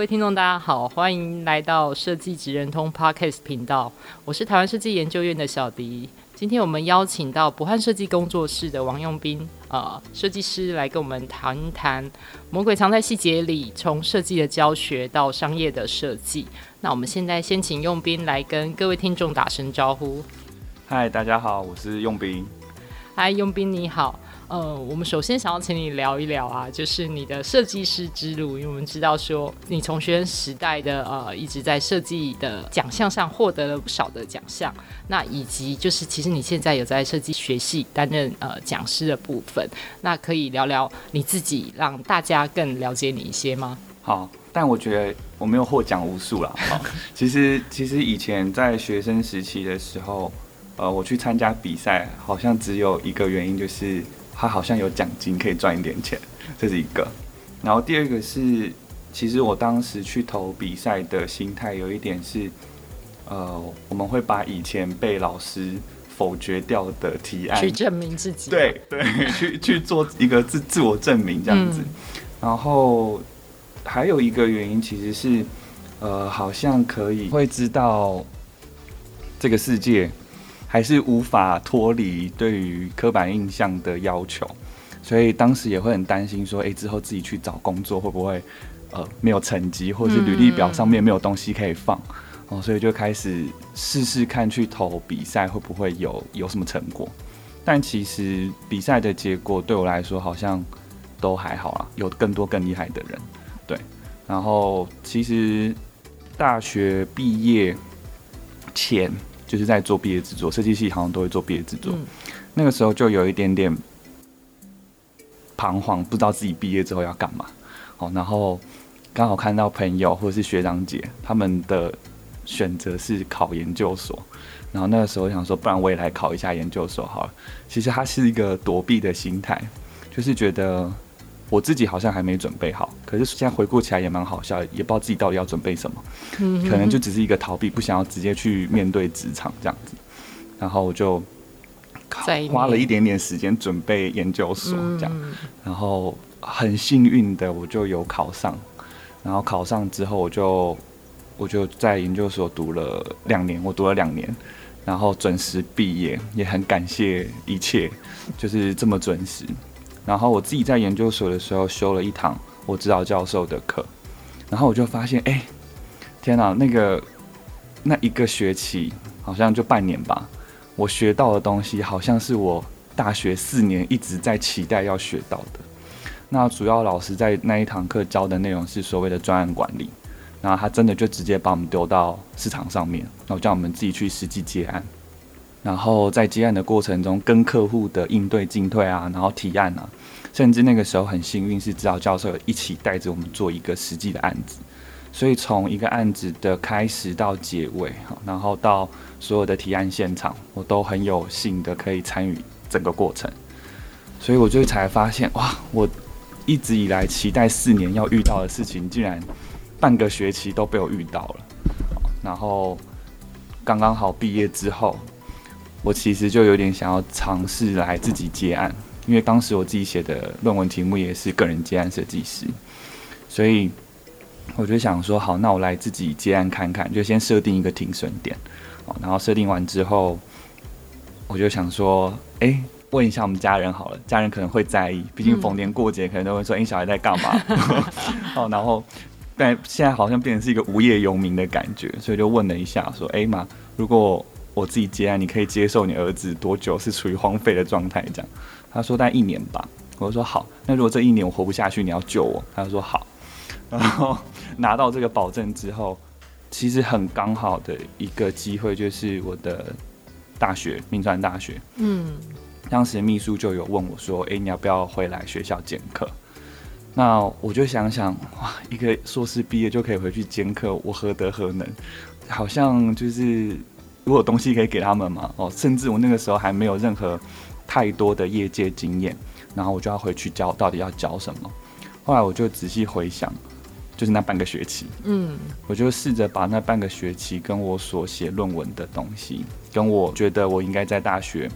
位听众，大家好，欢迎来到设计职人通 Podcast 频道。我是台湾设计研究院的小迪。今天我们邀请到博汉设计工作室的王用斌，呃，设计师来跟我们谈一谈《魔鬼藏在细节里》，从设计的教学到商业的设计。那我们现在先请用斌来跟各位听众打声招呼。嗨，大家好，我是用斌。嗨，用斌你好。呃，我们首先想要请你聊一聊啊，就是你的设计师之路，因为我们知道说你从学生时代的呃一直在设计的奖项上获得了不少的奖项，那以及就是其实你现在有在设计学系担任呃讲师的部分，那可以聊聊你自己，让大家更了解你一些吗？好，但我觉得我没有获奖无数啦。好，其实其实以前在学生时期的时候，呃，我去参加比赛，好像只有一个原因就是。他好像有奖金可以赚一点钱，这是一个。然后第二个是，其实我当时去投比赛的心态有一点是，呃，我们会把以前被老师否决掉的提案去证明自己，对对，去去做一个自自我证明这样子。嗯、然后还有一个原因其实是，呃，好像可以会知道这个世界。还是无法脱离对于刻板印象的要求，所以当时也会很担心说，诶，之后自己去找工作会不会，呃，没有成绩，或者是履历表上面没有东西可以放，哦，所以就开始试试看去投比赛会不会有有什么成果。但其实比赛的结果对我来说好像都还好啊，有更多更厉害的人，对。然后其实大学毕业前。就是在做毕业制作，设计系好像都会做毕业制作。嗯、那个时候就有一点点彷徨，不知道自己毕业之后要干嘛。哦，然后刚好看到朋友或者是学长姐他们的选择是考研究所，然后那个时候想说，不然我也来考一下研究所好了。其实它是一个躲避的心态，就是觉得。我自己好像还没准备好，可是现在回顾起来也蛮好笑，也不知道自己到底要准备什么，可能就只是一个逃避，不想要直接去面对职场这样子，然后我就花了一点点时间准备研究所这样，然后很幸运的我就有考上，然后考上之后我就我就在研究所读了两年，我读了两年，然后准时毕业，也很感谢一切，就是这么准时。然后我自己在研究所的时候修了一堂我指导教授的课，然后我就发现，哎，天哪，那个那一个学期好像就半年吧，我学到的东西好像是我大学四年一直在期待要学到的。那主要老师在那一堂课教的内容是所谓的专案管理，然后他真的就直接把我们丢到市场上面，然后叫我们自己去实际接案。然后在接案的过程中，跟客户的应对进退啊，然后提案啊，甚至那个时候很幸运是指导教授一起带着我们做一个实际的案子，所以从一个案子的开始到结尾，然后到所有的提案现场，我都很有幸的可以参与整个过程，所以我就才发现哇，我一直以来期待四年要遇到的事情，竟然半个学期都被我遇到了，然后刚刚好毕业之后。我其实就有点想要尝试来自己接案，因为当时我自己写的论文题目也是个人接案设计师，所以我就想说，好，那我来自己接案看看，就先设定一个停损点，然后设定完之后，我就想说，哎，问一下我们家人好了，家人可能会在意，毕竟逢年过节可能都会说，哎，小孩在干嘛？哦，然后但现在好像变成是一个无业游民的感觉，所以就问了一下，说，哎妈，如果我自己接案，你可以接受你儿子多久是处于荒废的状态？这样，他说大概一年吧。我就说好，那如果这一年我活不下去，你要救我。他就说好。然后拿到这个保证之后，其实很刚好的一个机会，就是我的大学，铭传大学。嗯，当时秘书就有问我说：“诶，你要不要回来学校兼课？”那我就想想，哇，一个硕士毕业就可以回去兼课，我何德何能？好像就是如果有东西可以给他们嘛，哦，甚至我那个时候还没有任何太多的业界经验，然后我就要回去教，到底要教什么？后来我就仔细回想，就是那半个学期，嗯，我就试着把那半个学期跟我所写论文的东西，跟我觉得我应该在大学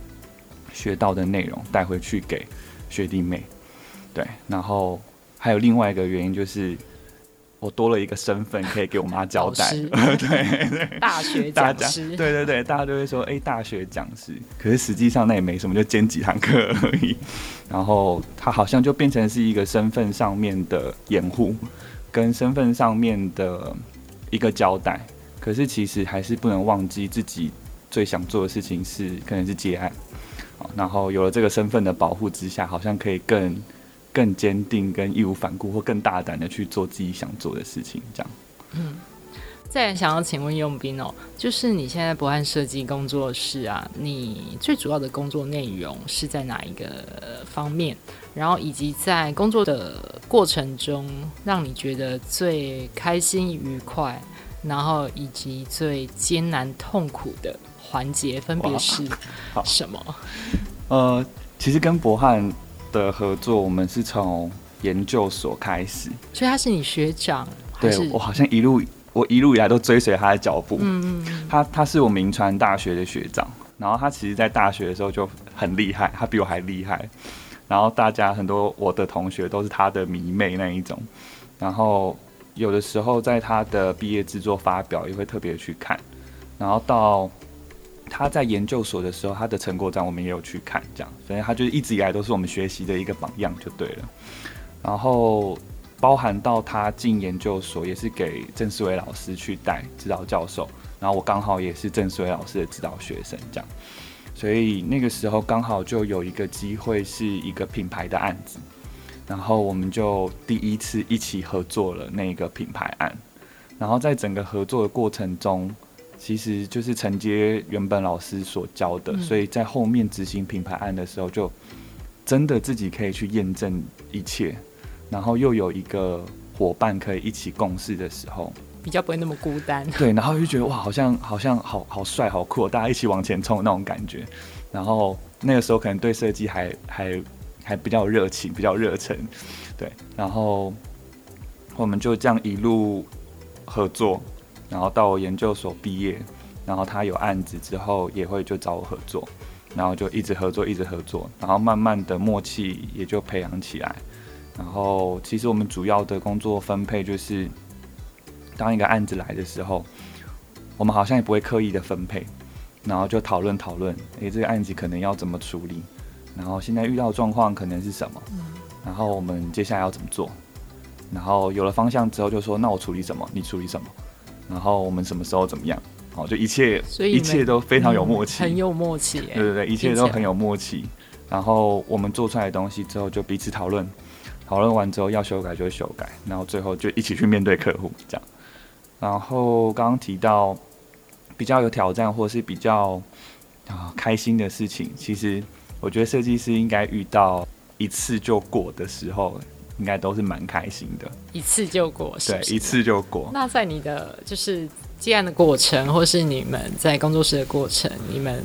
学到的内容带回去给学弟妹，对，然后。还有另外一个原因就是，我多了一个身份可以给我妈交代。对对，大学讲师。对对对，大家都会说，哎，大学讲师。可是实际上那也没什么，就兼几堂课而已。然后他好像就变成是一个身份上面的掩护，跟身份上面的一个交代。可是其实还是不能忘记自己最想做的事情是，可能是接案。然后有了这个身份的保护之下，好像可以更。更坚定、跟义无反顾或更大胆的去做自己想做的事情，这样。嗯，再来想要请问用兵哦，就是你现在博汉设计工作室啊，你最主要的工作内容是在哪一个方面？然后以及在工作的过程中，让你觉得最开心愉快，然后以及最艰难痛苦的环节分别是什么？呃，其实跟博汉。的合作，我们是从研究所开始，所以他是你学长。对，我好像一路我一路以来都追随他的脚步。嗯嗯，他他是我名传大学的学长，然后他其实在大学的时候就很厉害，他比我还厉害。然后大家很多我的同学都是他的迷妹那一种。然后有的时候在他的毕业制作发表也会特别去看。然后到。他在研究所的时候，他的成果展我们也有去看，这样，所以他就一直以来都是我们学习的一个榜样，就对了。然后包含到他进研究所，也是给郑思维老师去带指导教授，然后我刚好也是郑思维老师的指导学生，这样，所以那个时候刚好就有一个机会，是一个品牌的案子，然后我们就第一次一起合作了那个品牌案，然后在整个合作的过程中。其实就是承接原本老师所教的，嗯、所以在后面执行品牌案的时候，就真的自己可以去验证一切，然后又有一个伙伴可以一起共事的时候，比较不会那么孤单。对，然后就觉得哇，好像好像好好帅好酷，大家一起往前冲那种感觉。然后那个时候可能对设计还还还比较热情，比较热忱。对，然后我们就这样一路合作。然后到我研究所毕业，然后他有案子之后也会就找我合作，然后就一直合作，一直合作，然后慢慢的默契也就培养起来。然后其实我们主要的工作分配就是，当一个案子来的时候，我们好像也不会刻意的分配，然后就讨论讨论，诶，这个案子可能要怎么处理，然后现在遇到状况可能是什么，然后我们接下来要怎么做，然后有了方向之后就说，那我处理什么，你处理什么。然后我们什么时候怎么样？好，就一切，一切都非常有默契，嗯、很有默契。对对对，一切都很有默契。然后我们做出来的东西之后，就彼此讨论，讨论完之后要修改就修改，然后最后就一起去面对客户这样。然后刚刚提到比较有挑战或是比较啊开心的事情，其实我觉得设计师应该遇到一次就过的时候。应该都是蛮开心的，一次就过是是？对，一次就过。那在你的就是接案的过程，或是你们在工作室的过程，你们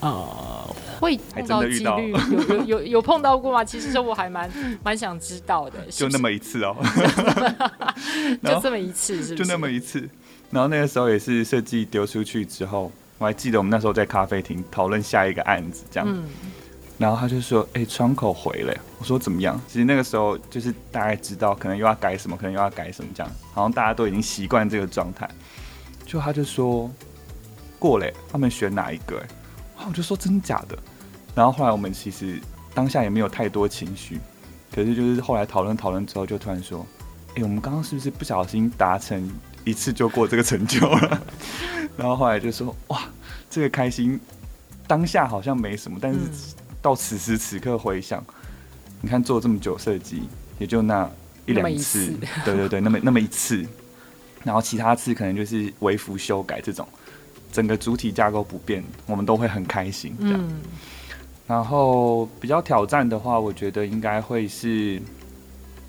呃会碰到几率有有有有碰到过吗？其实我还蛮 蛮想知道的。就那么一次哦，就这么一次是不是？就那么一次。然后那个时候也是设计丢出去之后，我还记得我们那时候在咖啡厅讨论下一个案子，这样。嗯然后他就说：“哎、窗口回了。”我说：“怎么样？”其实那个时候就是大概知道，可能又要改什么，可能又要改什么，这样好像大家都已经习惯这个状态。就他就说：“过了，他们选哪一个？”然后我就说：“真的假的？”然后后来我们其实当下也没有太多情绪，可是就是后来讨论讨论之后，就突然说：“哎、我们刚刚是不是不小心达成一次就过这个成就了？” 然后后来就说：“哇，这个开心，当下好像没什么，但是。”到此时此刻回想，你看做这么久设计，也就那一两次，对对对，那么那么一次，然后其他次可能就是微幅修改这种，整个主体架构不变，我们都会很开心这样。嗯、然后比较挑战的话，我觉得应该会是，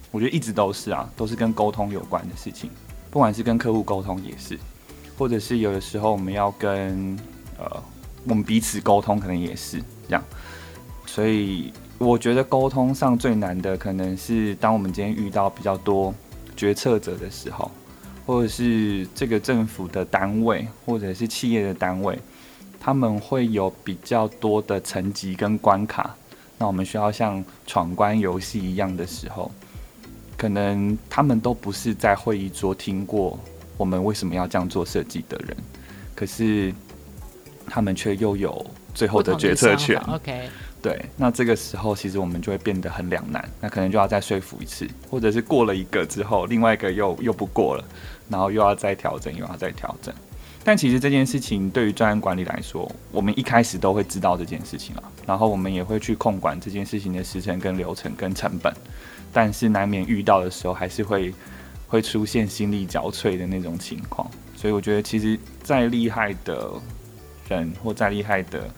我觉得一直都是啊，都是跟沟通有关的事情，不管是跟客户沟通也是，或者是有的时候我们要跟呃我们彼此沟通，可能也是这样。所以我觉得沟通上最难的，可能是当我们今天遇到比较多决策者的时候，或者是这个政府的单位，或者是企业的单位，他们会有比较多的层级跟关卡。那我们需要像闯关游戏一样的时候，可能他们都不是在会议桌听过我们为什么要这样做设计的人，可是他们却又有最后的决策权。OK，对，那这个时候其实我们就会变得很两难，那可能就要再说服一次，或者是过了一个之后，另外一个又又不过了，然后又要再调整，又要再调整。但其实这件事情对于专案管理来说，我们一开始都会知道这件事情了，然后我们也会去控管这件事情的时程跟流程跟成本，但是难免遇到的时候还是会会出现心力交瘁的那种情况。所以我觉得，其实再厉害的人或再厉害的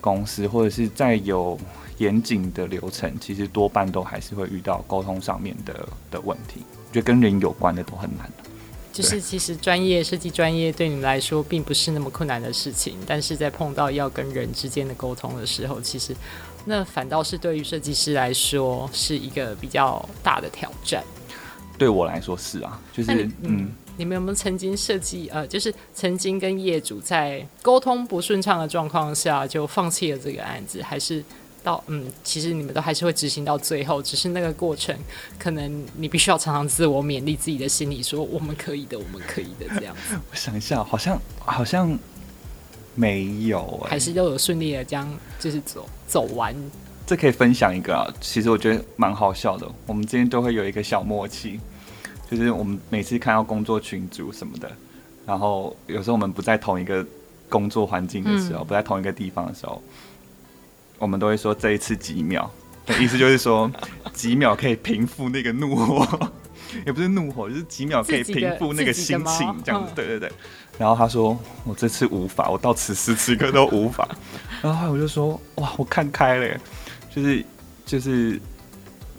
公司，或者是再有严谨的流程，其实多半都还是会遇到沟通上面的的问题。我觉得跟人有关的都很难。就是其实专业设计专业对你们来说并不是那么困难的事情，但是在碰到要跟人之间的沟通的时候，其实那反倒是对于设计师来说是一个比较大的挑战。对我来说是啊，就是嗯，嗯，你们有没有曾经设计呃，就是曾经跟业主在沟通不顺畅的状况下就放弃了这个案子，还是？到嗯，其实你们都还是会执行到最后，只是那个过程，可能你必须要常常自我勉励自己的心理说，我们可以的，我们可以的这样子。我想一下，好像好像没有、欸，还是都有顺利的将就是走走完。这可以分享一个啊，其实我觉得蛮好笑的。我们之间都会有一个小默契，就是我们每次看到工作群组什么的，然后有时候我们不在同一个工作环境的时候，嗯、不在同一个地方的时候。我们都会说这一次几秒，意思就是说几秒可以平复那个怒火，也不是怒火，就是几秒可以平复那个心情，这样子。对对对。然后他说：“我这次无法，我到此时此刻都无法。”然后我就说：“哇，我看开了，就是就是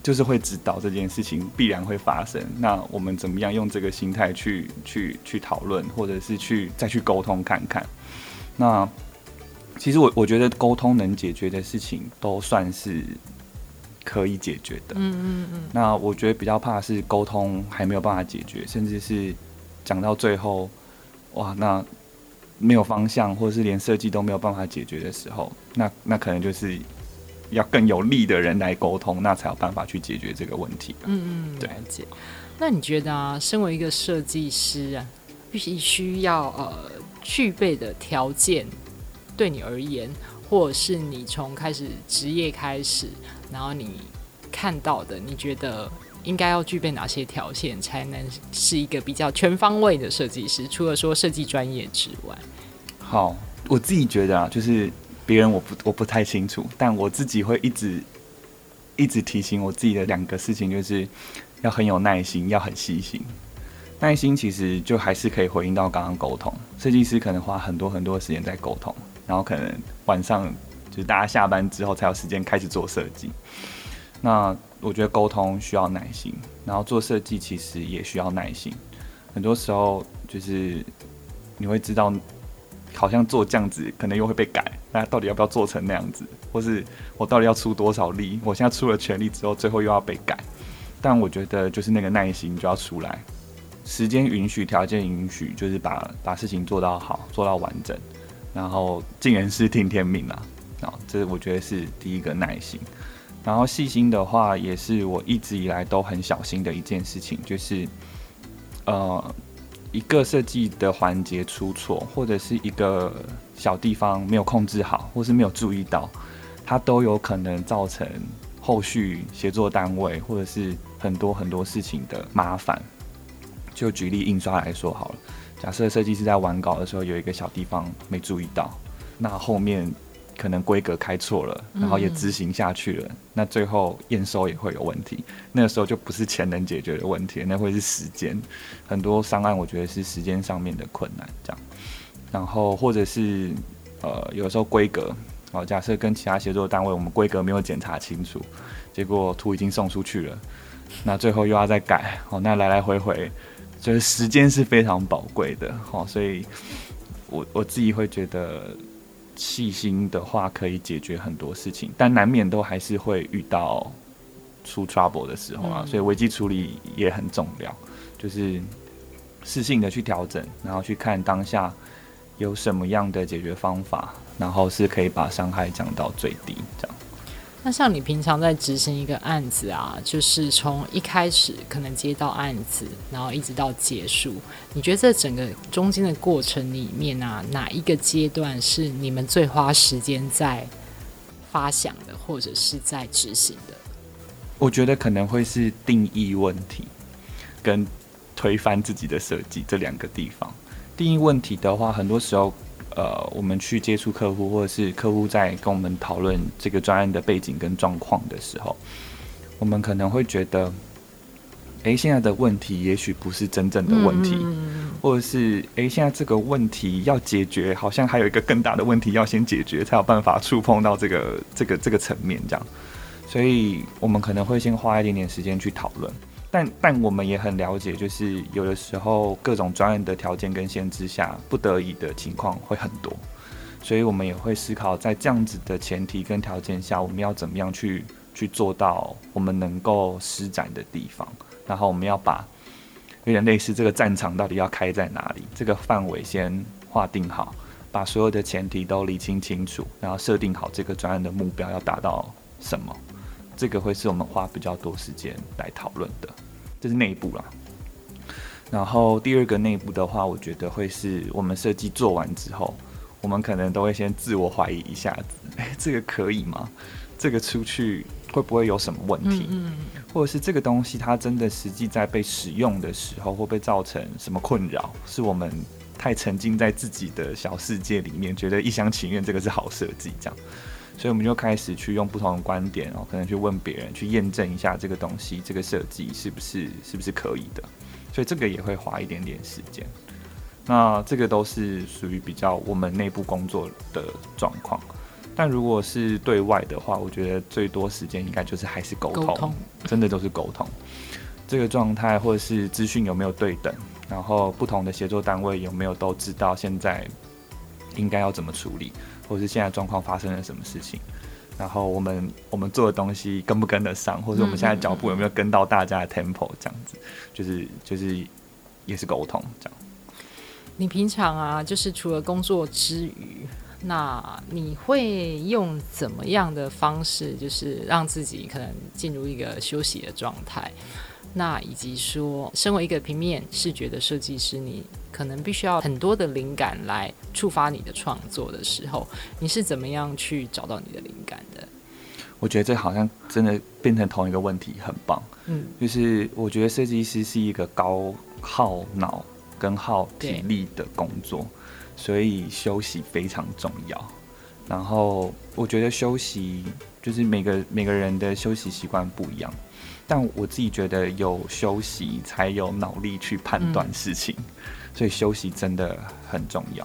就是会知道这件事情必然会发生。那我们怎么样用这个心态去去去讨论，或者是去再去沟通看看？那。”其实我我觉得沟通能解决的事情都算是可以解决的。嗯嗯嗯。那我觉得比较怕是沟通还没有办法解决，甚至是讲到最后，哇，那没有方向，或者是连设计都没有办法解决的时候，那那可能就是要更有力的人来沟通，那才有办法去解决这个问题。嗯嗯，对。那你觉得啊，身为一个设计师啊，必须要呃具备的条件？对你而言，或者是你从开始职业开始，然后你看到的，你觉得应该要具备哪些条件，才能是一个比较全方位的设计师？除了说设计专业之外，好，我自己觉得啊，就是别人我不我不太清楚，但我自己会一直一直提醒我自己的两个事情，就是要很有耐心，要很细心。耐心其实就还是可以回应到刚刚沟通，设计师可能花很多很多时间在沟通。然后可能晚上就是大家下班之后才有时间开始做设计。那我觉得沟通需要耐心，然后做设计其实也需要耐心。很多时候就是你会知道，好像做这样子可能又会被改，那到底要不要做成那样子？或是我到底要出多少力？我现在出了全力之后，最后又要被改。但我觉得就是那个耐心就要出来，时间允许，条件允许，就是把把事情做到好，做到完整。然后尽人事听天命啊，啊，这我觉得是第一个耐心。然后细心的话，也是我一直以来都很小心的一件事情，就是呃，一个设计的环节出错，或者是一个小地方没有控制好，或是没有注意到，它都有可能造成后续协作单位或者是很多很多事情的麻烦。就举例印刷来说好了。假设设计师在完稿的时候有一个小地方没注意到，那后面可能规格开错了，然后也执行下去了，嗯、那最后验收也会有问题。那个时候就不是钱能解决的问题，那会是时间。很多商案我觉得是时间上面的困难，这样。然后或者是呃，有时候规格，哦，假设跟其他协作单位我们规格没有检查清楚，结果图已经送出去了，那最后又要再改，哦，那来来回回，就是时间是非常宝贵的，哦，所以我我自己会觉得细心的话可以解决很多事情，但难免都还是会遇到出 trouble 的时候啊，所以危机处理也很重要，就是适性的去调整，然后去看当下有什么样的解决方法，然后是可以把伤害降到最低，这样。那像你平常在执行一个案子啊，就是从一开始可能接到案子，然后一直到结束，你觉得这整个中间的过程里面啊，哪一个阶段是你们最花时间在发想的，或者是在执行的？我觉得可能会是定义问题跟推翻自己的设计这两个地方。定义问题的话，很多时候。呃，我们去接触客户，或者是客户在跟我们讨论这个专案的背景跟状况的时候，我们可能会觉得，哎、欸，现在的问题也许不是真正的问题，嗯、或者是哎、欸，现在这个问题要解决，好像还有一个更大的问题要先解决，才有办法触碰到这个这个这个层面，这样，所以我们可能会先花一点点时间去讨论。但但我们也很了解，就是有的时候各种专案的条件跟限制下，不得已的情况会很多，所以我们也会思考，在这样子的前提跟条件下，我们要怎么样去去做到我们能够施展的地方，然后我们要把有点类似这个战场到底要开在哪里，这个范围先划定好，把所有的前提都理清清楚，然后设定好这个专案的目标要达到什么。这个会是我们花比较多时间来讨论的，这是内部啦。然后第二个内部的话，我觉得会是我们设计做完之后，我们可能都会先自我怀疑一下子，诶，这个可以吗？这个出去会不会有什么问题？嗯嗯。或者是这个东西它真的实际在被使用的时候，会不会造成什么困扰？是我们太沉浸在自己的小世界里面，觉得一厢情愿这个是好设计这样。所以我们就开始去用不同的观点，哦，可能去问别人，去验证一下这个东西，这个设计是不是是不是可以的。所以这个也会花一点点时间。那这个都是属于比较我们内部工作的状况。但如果是对外的话，我觉得最多时间应该就是还是沟通，沟通，真的都是沟通。这个状态或者是资讯有没有对等，然后不同的协作单位有没有都知道现在应该要怎么处理。或是现在状况发生了什么事情，然后我们我们做的东西跟不跟得上，或者我们现在脚步有没有跟到大家的 tempo，这样子，就是就是也是沟通这样。你平常啊，就是除了工作之余，那你会用怎么样的方式，就是让自己可能进入一个休息的状态？那以及说，身为一个平面视觉的设计师，你可能必须要很多的灵感来触发你的创作的时候，你是怎么样去找到你的灵感的？我觉得这好像真的变成同一个问题，很棒。嗯，就是我觉得设计师是一个高耗脑跟耗体力的工作，所以休息非常重要。然后我觉得休息就是每个每个人的休息习惯不一样。但我自己觉得有休息才有脑力去判断事情，嗯，所以休息真的很重要。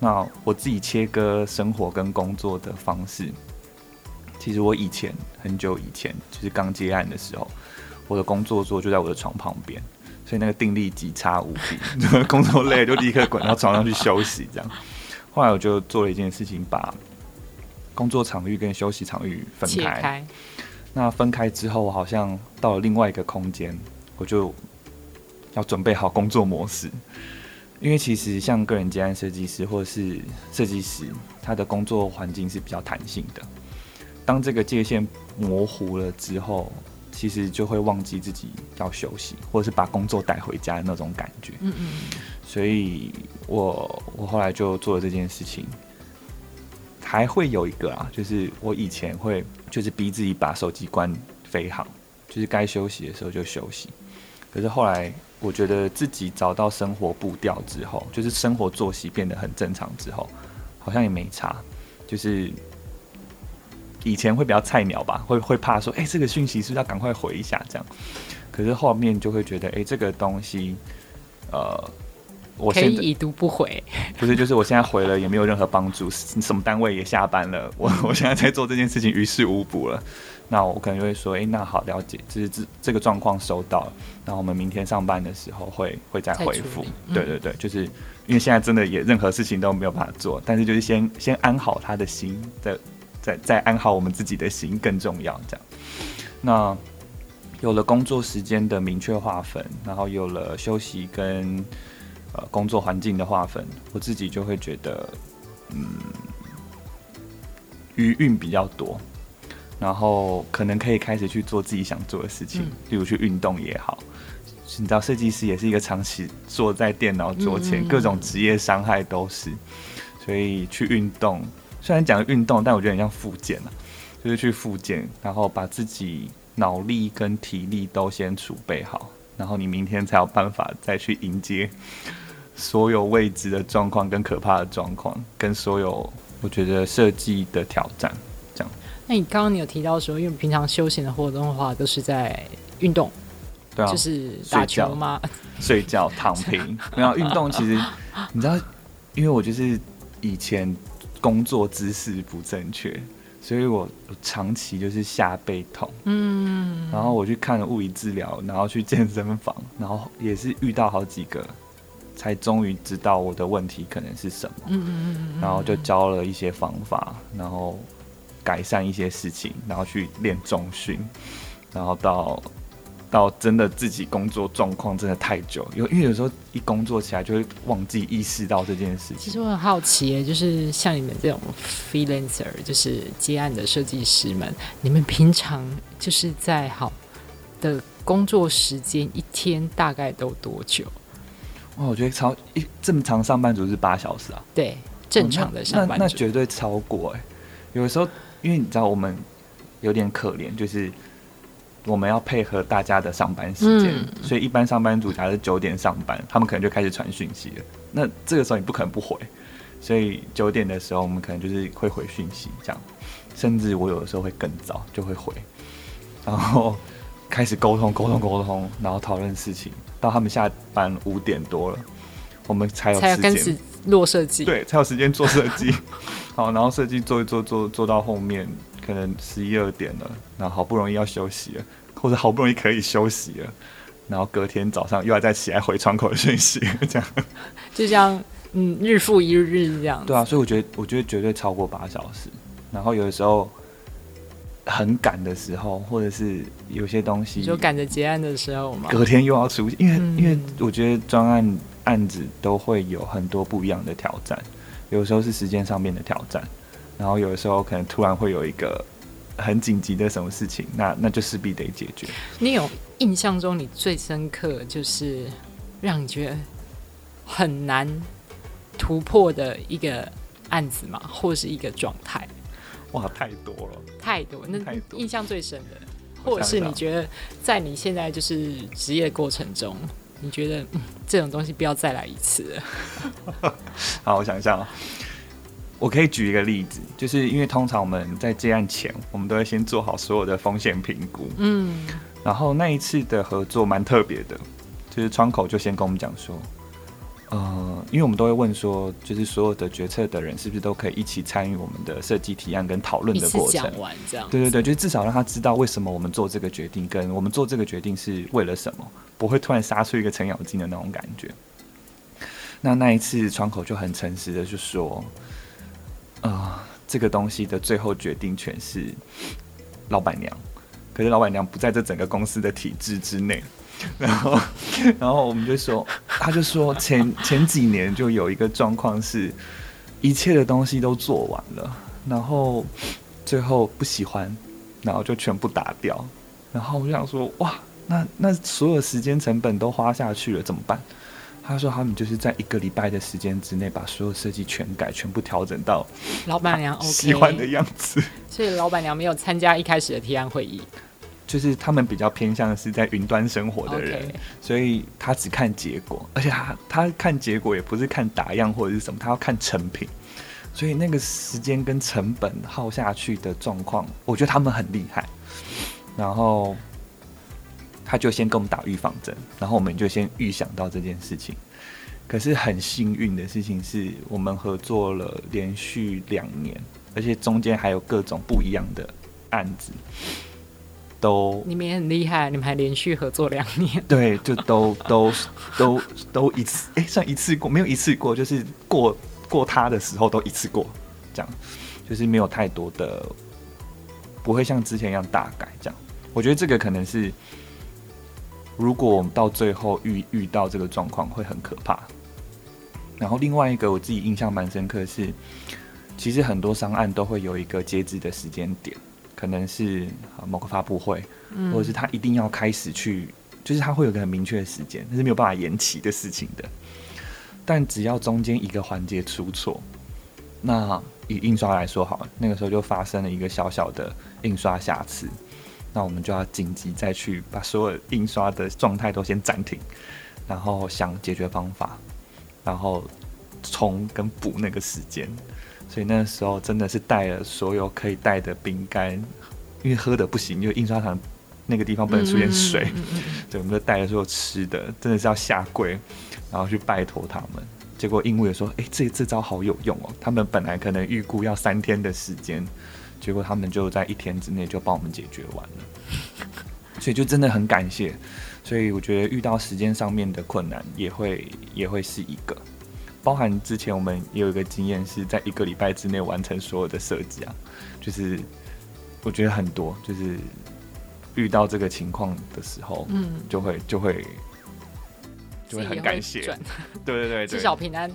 那我自己切割生活跟工作的方式，其实我以前很久以前就是刚接案的时候，我的工作桌就在我的床旁边，所以那个定力极差无比，工作累了就立刻滚到床上去休息。这样，后来我就做了一件事情，把工作场域跟休息场域分开。那分开之后，我好像到了另外一个空间，我就要准备好工作模式。因为其实像个人接案设计师或者是设计师，他的工作环境是比较弹性的。当这个界限模糊了之后，其实就会忘记自己要休息，或者是把工作带回家的那种感觉。嗯嗯。所以我我后来就做了这件事情。还会有一个啊，就是我以前会就是逼自己把手机关飞行，就是该休息的时候就休息。可是后来我觉得自己找到生活步调之后，就是生活作息变得很正常之后，好像也没差。就是以前会比较菜鸟吧，会会怕说，哎、这个讯息是不是要赶快回一下这样。可是后面就会觉得，哎、这个东西，呃。我可以已读不回，不是，就是我现在回了也没有任何帮助，什么单位也下班了，我我现在在做这件事情于事无补了。那我可能就会说，哎、欸，那好，了解，就是这这个状况收到了，然后我们明天上班的时候会会再回复。对对对，就是因为现在真的也任何事情都没有办法做，但是就是先先安好他的心，再再再安好我们自己的心更重要。这样，那有了工作时间的明确划分，然后有了休息跟呃工作环境的划分，我自己就会觉得，嗯，余韵比较多。然后可能可以开始去做自己想做的事情，例如去运动也好。你知道，设计师也是一个长期坐在电脑桌前，各种职业伤害都是。所以去运动，虽然讲运动，但我觉得很像复健啊，就是去复健，然后把自己脑力跟体力都先储备好，然后你明天才有办法再去迎接所有未知的状况跟可怕的状况，跟所有我觉得设计的挑战。这样那你刚刚你有提到说，因为平常休闲的活动的话，都是在运动，对啊，就是打球吗？睡觉、躺平，没有运动。其实你知道，因为我就是以前工作姿势不正确，所以我长期就是下背痛。嗯，然后我去看了物理治疗，然后去健身房，然后也是遇到好几个，才终于知道我的问题可能是什么。嗯嗯嗯，然后就教了一些方法，然后。改善一些事情，然后去练中训，然后到到真的自己工作状况真的太久，有因为有时候一工作起来就会忘记意识到这件事情。其实我很好奇耶，就是像你们这种 freelancer，就是接案的设计师们，你们平常就是在好的工作时间一天大概都多久？哦，我觉得超一正常上班族是八小时啊，对，正常的上班族，哦，那，绝对超过哎，有的时候。因为你知道我们有点可怜，就是我们要配合大家的上班时间，嗯，所以一般上班族假如九点上班，他们可能就开始传讯息了。那这个时候你不可能不回，所以九点的时候我们可能就是会回讯息，这样。甚至我有的时候会更早就会回，然后开始沟通沟通沟通，然后讨论事情，到他们下班五点多了，我们才有时间。落设计，对，才有时间做设计。好，然后设计做一做做做到后面，可能十一二点了，然后好不容易要休息了，或者好不容易可以休息了，然后隔天早上又要再起来回窗口的讯息，这样，就这样，嗯，日复一日这样。对啊，所以我觉得，我觉得绝对超过八小时。然后有的时候很赶的时候，或者是有些东西就赶着结案的时候嘛，隔天又要出，因为、嗯、因为我觉得专案。案子都会有很多不一样的挑战，有时候是时间上面的挑战，然后有的时候可能突然会有一个很紧急的什么事情，那那就势必得解决。你有印象中你最深刻就是让你觉得很难突破的一个案子吗？或是一个状态？哇，太多了，太多，那印象最深的，或者是你觉得在你现在就是职业过程中。你觉得、嗯、这种东西不要再来一次了？好，我想一下啊，我可以举一个例子，就是因为通常我们在接案前，我们都会先做好所有的风险评估。嗯，然后那一次的合作蛮特别的，就是窗口就先跟我们讲说。呃，因为我们都会问说，就是所有的决策的人是不是都可以一起参与我们的设计提案跟讨论的过程？讲完这样，对对对，就至少让他知道为什么我们做这个决定，跟我们做这个决定是为了什么，不会突然杀出一个程咬金的那种感觉。那那一次窗口就很诚实的就说，呃，这个东西的最后决定权是老板娘，可是老板娘不在这整个公司的体制之内。然后，然后我们就说，他就说前前几年就有一个状况是，一切的东西都做完了，然后最后不喜欢，然后就全部打掉。然后我就想说，哇，那那所有时间成本都花下去了，怎么办？他说他们就是在一个礼拜的时间之内把所有设计全改，全部调整到老板娘喜欢的样子。所以老板娘没有参加一开始的提案会议。就是他们比较偏向是在云端生活的人.所以他只看结果，而且他他看结果也不是看打样或者是什么，他要看成品，所以那个时间跟成本耗下去的状况，我觉得他们很厉害。然后他就先跟我们打预防针，然后我们就先预想到这件事情，可是很幸运的事情是我们合作了连续两年，而且中间还有各种不一样的案子，都你们也很厉害，你们还连续合作两年，对，就都都都都一次，哎、欸，算一次过，没有一次过，就是过过他的时候都一次过，这样，就是没有太多的，不会像之前一样大改这样。我觉得这个可能是。如果我们到最后遇遇到这个状况，会很可怕。然后另外一个我自己印象蛮深刻的是，其实很多商案都会有一个截止的时间点，可能是某个发布会，或者是他一定要开始去，就是他会有个很明确的时间，那是没有办法延期的事情的。但只要中间一个环节出错，那以印刷来说好了，那个时候就发生了一个小小的印刷瑕疵。那我们就要紧急再去把所有印刷的状态都先暂停，然后想解决方法，然后冲跟补那个时间。所以那时候真的是带了所有可以带的饼干，因为喝的不行，因为印刷厂那个地方不能出现水，对，我们就带了所有吃的，真的是要下跪，然后去拜托他们。结果印务也说：“哎、欸，这这招好有用哦！他们本来可能预估要三天的时间。”结果他们就在一天之内就帮我们解决完了，所以就真的很感谢。所以我觉得遇到时间上面的困难也会也会是一个，包含之前我们也有一个经验是在一个礼拜之内完成所有的设计啊，就是我觉得很多就是遇到这个情况的时候，嗯，就会就会就会很感谢，对对对，至少平安。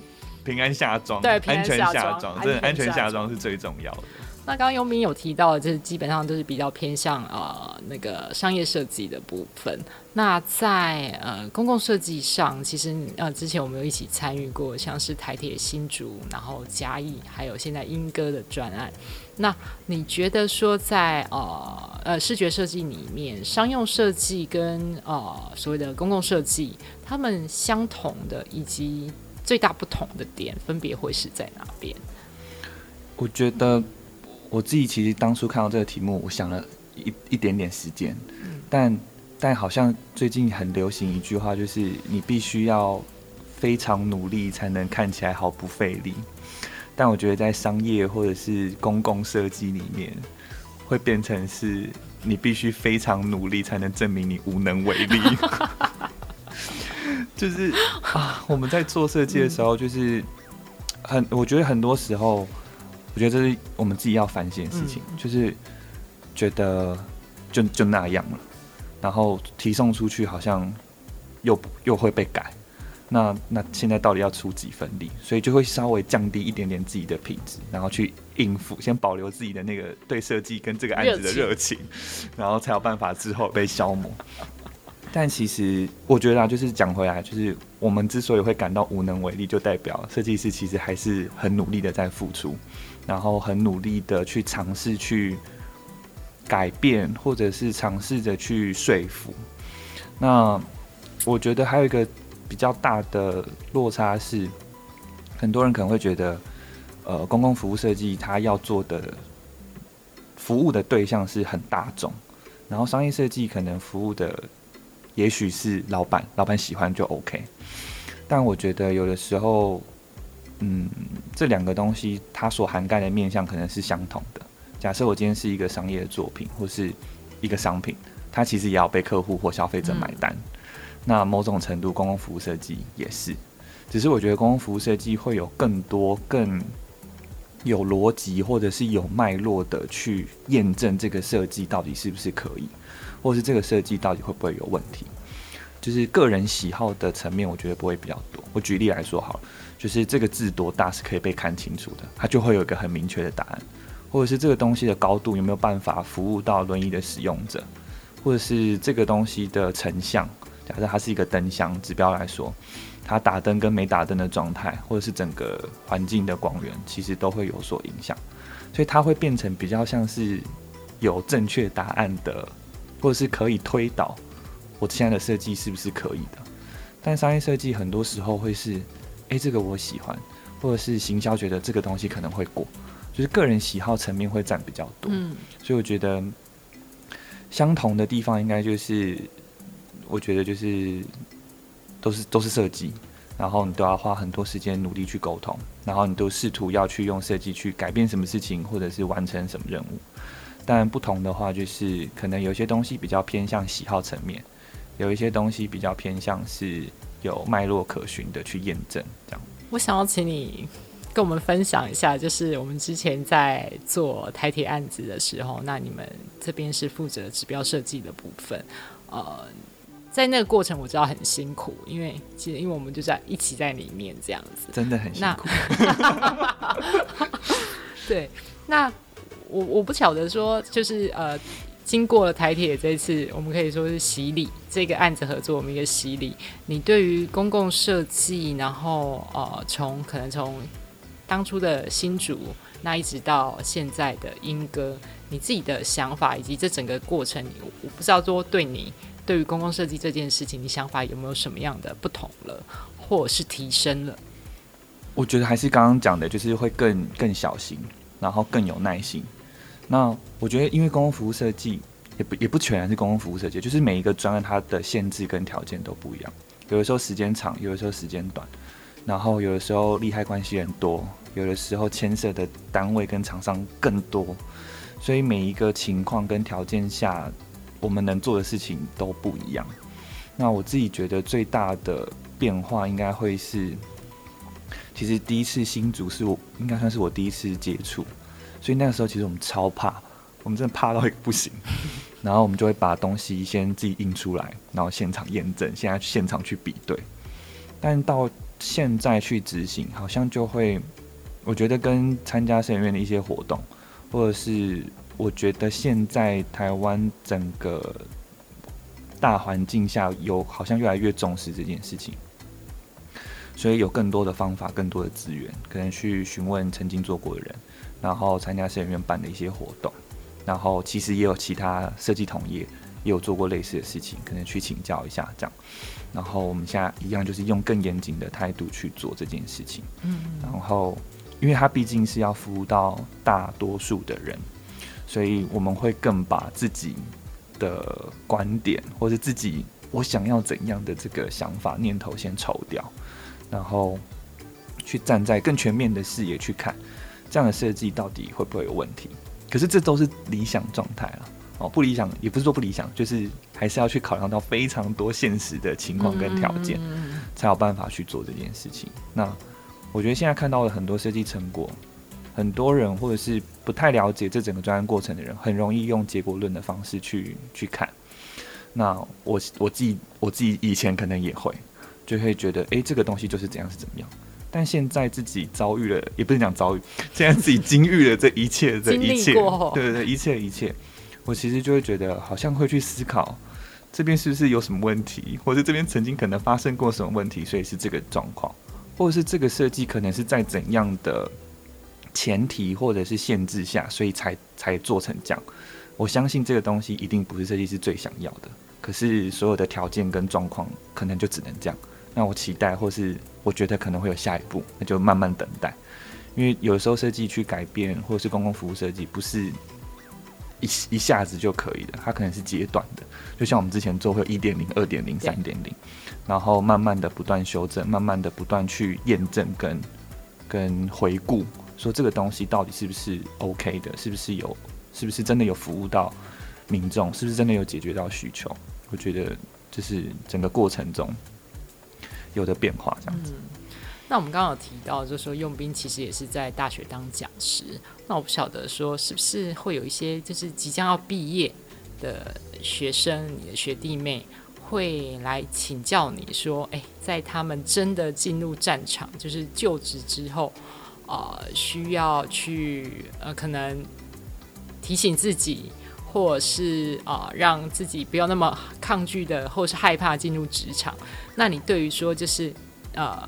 平安下庄，对，安全下庄，真的安全下庄是最重要的。那刚刚优斌有提到，就是基本上都是比较偏向呃那个商业设计的部分。那在呃公共设计上，其实呃之前我们有一起参与过，像是台铁新竹，然后嘉义，还有现在莺歌的专案。那你觉得说在呃呃视觉设计里面，商用设计跟呃所谓的公共设计，他们相同的以及最大不同的点，分别会是在哪边？我觉得。我自己其实当初看到这个题目，我想了一一点点时间，但但好像最近很流行一句话，就是你必须要非常努力才能看起来毫不费力。但我觉得在商业或者是公共设计里面，会变成是你必须非常努力才能证明你无能为力。就是啊，我们在做设计的时候，就是很，我觉得很多时候。我觉得这是我们自己要反省的事情，嗯、就是觉得就就那样了，然后提送出去好像又又会被改，那那现在到底要出几分力？所以就会稍微降低一点点自己的品质，然后去应付，先保留自己的那个对设计跟这个案子的热情，然后才有办法之后被消磨。但其实我觉得啊，就是讲回来，就是我们之所以会感到无能为力，就代表设计师其实还是很努力的在付出。然后很努力的去尝试去改变，或者是尝试着去说服。那我觉得还有一个比较大的落差是，很多人可能会觉得，呃，公共服务设计它要做的服务的对象是很大众，然后商业设计可能服务的也许是老板，老板喜欢就 OK。但我觉得有的时候。嗯，这两个东西它所涵盖的面向可能是相同的。假设我今天是一个商业的作品或是一个商品，它其实也要被客户或消费者买单。那某种程度，公共服务设计也是。只是我觉得公共服务设计会有更多、更有逻辑或者是有脉络的去验证这个设计到底是不是可以，或是这个设计到底会不会有问题。就是个人喜好的层面，我觉得不会比较多。我举例来说好了。就是这个字多大是可以被看清楚的，它就会有一个很明确的答案，或者是这个东西的高度有没有办法服务到轮椅的使用者，或者是这个东西的成像，假设它是一个灯箱指标来说，它打灯跟没打灯的状态，或者是整个环境的光源，其实都会有所影响，所以它会变成比较像是有正确答案的，或者是可以推导我现在的设计是不是可以的，但商业设计很多时候会是。诶、欸，这个我喜欢，或者是行销觉得这个东西可能会过，就是个人喜好层面会占比较多。嗯，所以我觉得相同的地方应该就是，我觉得就是都是都是设计，然后你都要花很多时间努力去沟通，然后你都试图要去用设计去改变什么事情，或者是完成什么任务。但不同的话，就是可能有些东西比较偏向喜好层面，有一些东西比较偏向是有脉络可循的去验证。这样，我想要请你跟我们分享一下，就是我们之前在做台铁案子的时候，那你们这边是负责指标设计的部分，呃。在那个过程，我知道很辛苦，因为其实因为我们就在一起在里面这样子，真的很辛苦。对，那我我不晓得说，就是呃，经过了台铁这次，我们可以说是洗礼这个案子合作，我们一个洗礼。你对于公共设计，然后呃，从可能从当初的新竹，那一直到现在的莺歌，你自己的想法以及这整个过程，我不知道说对你。对于公共设计这件事情，你想法有没有什么样的不同了，或者是提升了？我觉得还是刚刚讲的，就是会更更小心，然后更有耐心。那我觉得，因为公共服务设计也不也不全然是公共服务设计，就是每一个专案它的限制跟条件都不一样。有的时候时间长，有的时候时间短，然后有的时候利害关系人多，有的时候牵涉的单位跟厂商更多，所以每一个情况跟条件下。我们能做的事情都不一样。那我自己觉得最大的变化应该会是，其实第一次新竹是我应该算是我第一次接触，所以那个时候其实我们超怕，我们真的怕到一个不行。然后我们就会把东西先自己印出来，然后现场验证，现在现场去比对。但到现在去执行，好像就会，我觉得跟参加设计院的一些活动，或者是。我觉得现在台湾整个大环境下，有好像越来越重视这件事情，所以有更多的方法、更多的资源，可能去询问曾经做过的人，然后参加设计院办的一些活动，然后其实也有其他设计同业也有做过类似的事情，可能去请教一下这样。然后我们现在一样，就是用更严谨的态度去做这件事情。嗯，然后因为它毕竟是要服务到大多数的人。所以我们会更把自己的观点，或者自己我想要怎样的这个想法念头先抽掉，然后去站在更全面的视野去看，这样的设计到底会不会有问题？可是这都是理想状态了哦，不理想也不是说不理想，就是还是要去考量到非常多现实的情况跟条件，才有办法去做这件事情。那我觉得现在看到了很多设计成果。很多人或者是不太了解这整个专案过程的人，很容易用结果论的方式去去看。那我我自己我自己以前可能也会，就会觉得，诶，这个东西就是怎样是怎么样。但现在自己遭遇了，也不是讲遭遇，现在自己经历了这一切这一切，对对对，一切一切，我其实就会觉得，好像会去思考，这边是不是有什么问题，或者这边曾经可能发生过什么问题，所以是这个状况，或者是这个设计可能是在怎样的。前提或者是限制下，所以才才做成这样。我相信这个东西一定不是设计师最想要的，可是所有的条件跟状况可能就只能这样。那我期待，或是我觉得可能会有下一步，那就慢慢等待。因为有时候设计去改变，或者是公共服务设计，不是一一下子就可以的，它可能是阶段的。就像我们之前做会一点零、二点零、三点零，然后慢慢的不断修正，慢慢的不断去验证跟跟回顾。说这个东西到底是不是 OK 的？是不是有？是不是真的有服务到民众？是不是真的有解决到需求？我觉得就是整个过程中有的变化这样子。嗯，那我们刚刚有提到，就是说用兵其实也是在大学当讲师。那我不晓得说是不是会有一些就是即将要毕业的学生，你的学弟妹会来请教你说，哎，在他们真的进入战场，就是就职之后。呃，需要去呃，可能提醒自己，或是啊、让自己不要那么抗拒的，或是害怕进入职场。那你对于说，就是呃，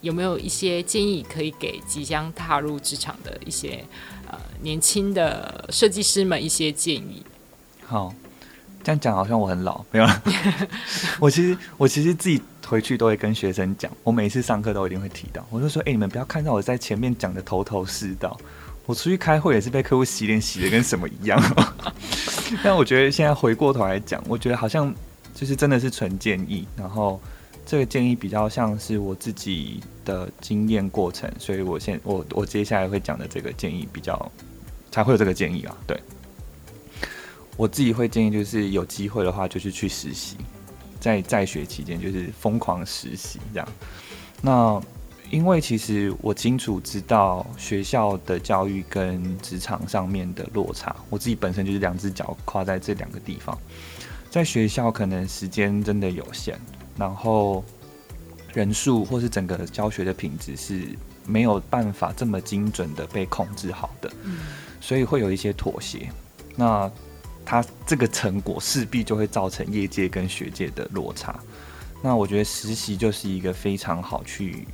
有没有一些建议可以给即将踏入职场的一些呃年轻的设计师们一些建议？好，这样讲好像我很老，没有。我其实我其实自己。回去都会跟学生讲，我每次上课都一定会提到，我就说，哎、你们不要看到我在前面讲的头头是道，我出去开会也是被客户洗脸洗的跟什么一样。但我觉得现在回过头来讲，我觉得好像就是真的是纯建议，然后这个建议比较像是我自己的经验过程，所以我现我我接下来会讲的这个建议比较才会有这个建议啊。对，我自己会建议就是有机会的话，就是去实习，在在学期间就是疯狂实习这样。那因为其实我清楚知道学校的教育跟职场上面的落差，我自己本身就是两只脚跨在这两个地方，在学校可能时间真的有限。然后人数或是整个教学的品质是没有办法这么精准的被控制好的，嗯，所以会有一些妥协。那它这个成果势必就会造成业界跟学界的落差。那我觉得实习就是一个非常好去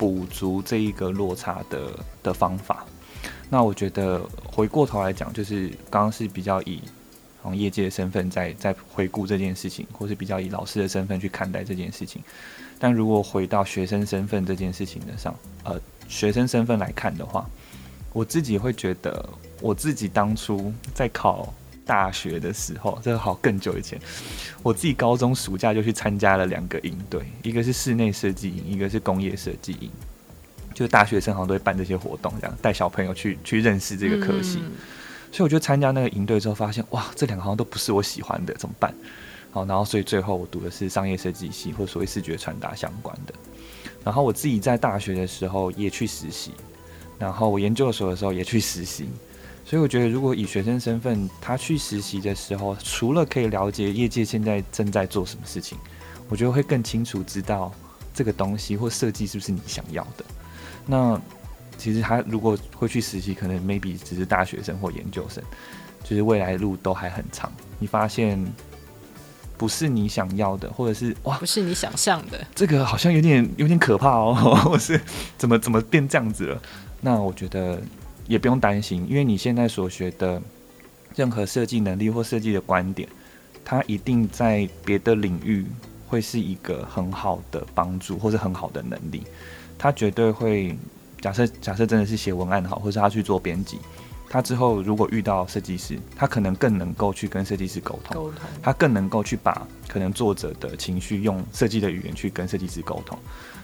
补足这一个落差的的方法。那我觉得回过头来讲，就是刚刚是比较以。从业界的身份在在回顾这件事情，或是比较以老师的身份去看待这件事情。但如果回到学生身份这件事情的上，呃，学生身份来看的话，我自己会觉得，我自己当初在考大学的时候，这个好更久以前，我自己高中暑假就去参加了两个营队，一个是室内设计营，一个是工业设计营。就大学生好像都会办这些活动，这样带小朋友去去认识这个科系。嗯所以我就参加那个营队之后，发现哇，这两个好像都不是我喜欢的，怎么办？好，然后所以最后我读的是商业设计系，或所谓视觉传达相关的。然后我自己在大学的时候也去实习，然后我研究所的时候也去实习。所以我觉得，如果以学生身份他去实习的时候，除了可以了解业界现在正在做什么事情，我觉得会更清楚知道这个东西或设计是不是你想要的。那。其实他如果会去实习，可能 maybe 只是大学生或研究生，就是未来路都还很长。你发现不是你想要的，或者是哇，不是你想象的，这个好像有点有点可怕哦，或是怎么怎么变这样子了？那我觉得也不用担心，因为你现在所学的任何设计能力或设计的观点，它一定在别的领域会是一个很好的帮助，或是很好的能力，它绝对会。假设假设真的是写文案好，或是他去做编辑，他之后如果遇到设计师，他可能更能够去跟设计师沟通，沟通，他更能够去把可能作者的情绪用设计的语言去跟设计师沟通，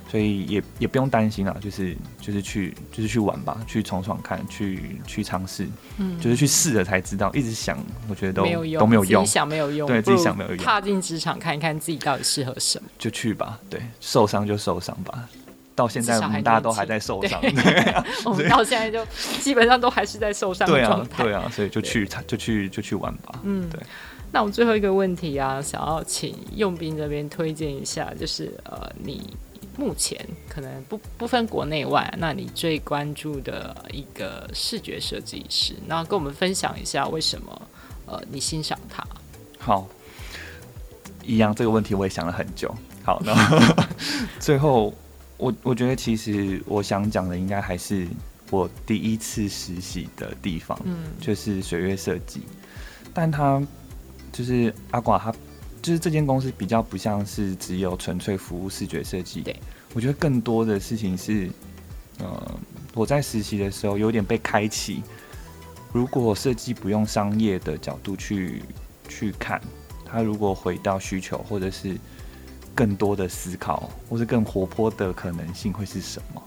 所以也也不用担心啊，就是就是去就是去玩吧，去闯闯看，去去尝试，嗯，就是去试了才知道，一直想我觉得都没有用，都没有用，自己想没有用，对，自己想没有用，踏进职场看一看自己到底适合什么，就去吧，对，受伤就受伤吧。到现在我们大家都还在受伤 我们到现在就 基本上都还是在受伤的状态，对啊，所以就去就去就去玩吧。嗯，对。那我们最后一个问题啊，想要请用兵这边推荐一下，就是呃，你目前可能不不分国内外，那你最关注的一个视觉设计师，那跟我们分享一下为什么呃你欣赏他。好，一样这个问题我也想了很久。好，那 最后。我我觉得其实我想讲的应该还是我第一次实习的地方，嗯，就是水月设计，但他就是阿寡，他就是这间公司比较不像是只有纯粹服务视觉设计，对，我觉得更多的事情是，呃，我在实习的时候有点被开启，如果设计不用商业的角度去去看，它如果回到需求或者是。更多的思考，或是更活泼的可能性会是什么？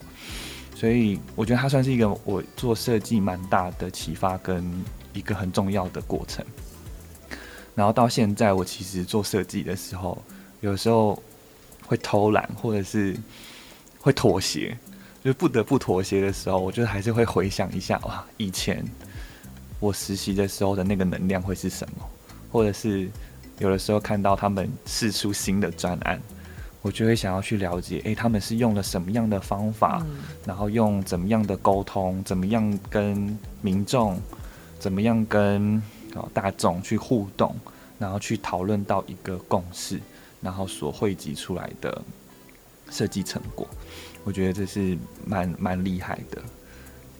所以我觉得它算是一个我做设计蛮大的启发跟一个很重要的过程。然后到现在，我其实做设计的时候，有时候会偷懒，或者是会妥协，就不得不妥协的时候，我觉得还是会回想一下，哇，以前我实习的时候的那个能量会是什么，或者是。有的时候看到他们试出新的专案，我就会想要去了解，诶、欸，他们是用了什么样的方法，嗯、然后用怎么样的沟通，怎么样跟民众，怎么样跟大众去互动，然后去讨论到一个共识，然后所汇集出来的设计成果，我觉得这是蛮蛮厉害的。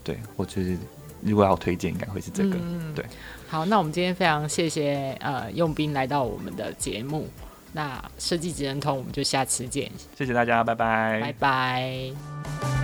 对，我觉得如果要推荐，应该会是这个，嗯、对。好，那我们今天非常谢谢呃用兵来到我们的节目，那设计职人通我们就下次见，谢谢大家，拜拜，拜拜。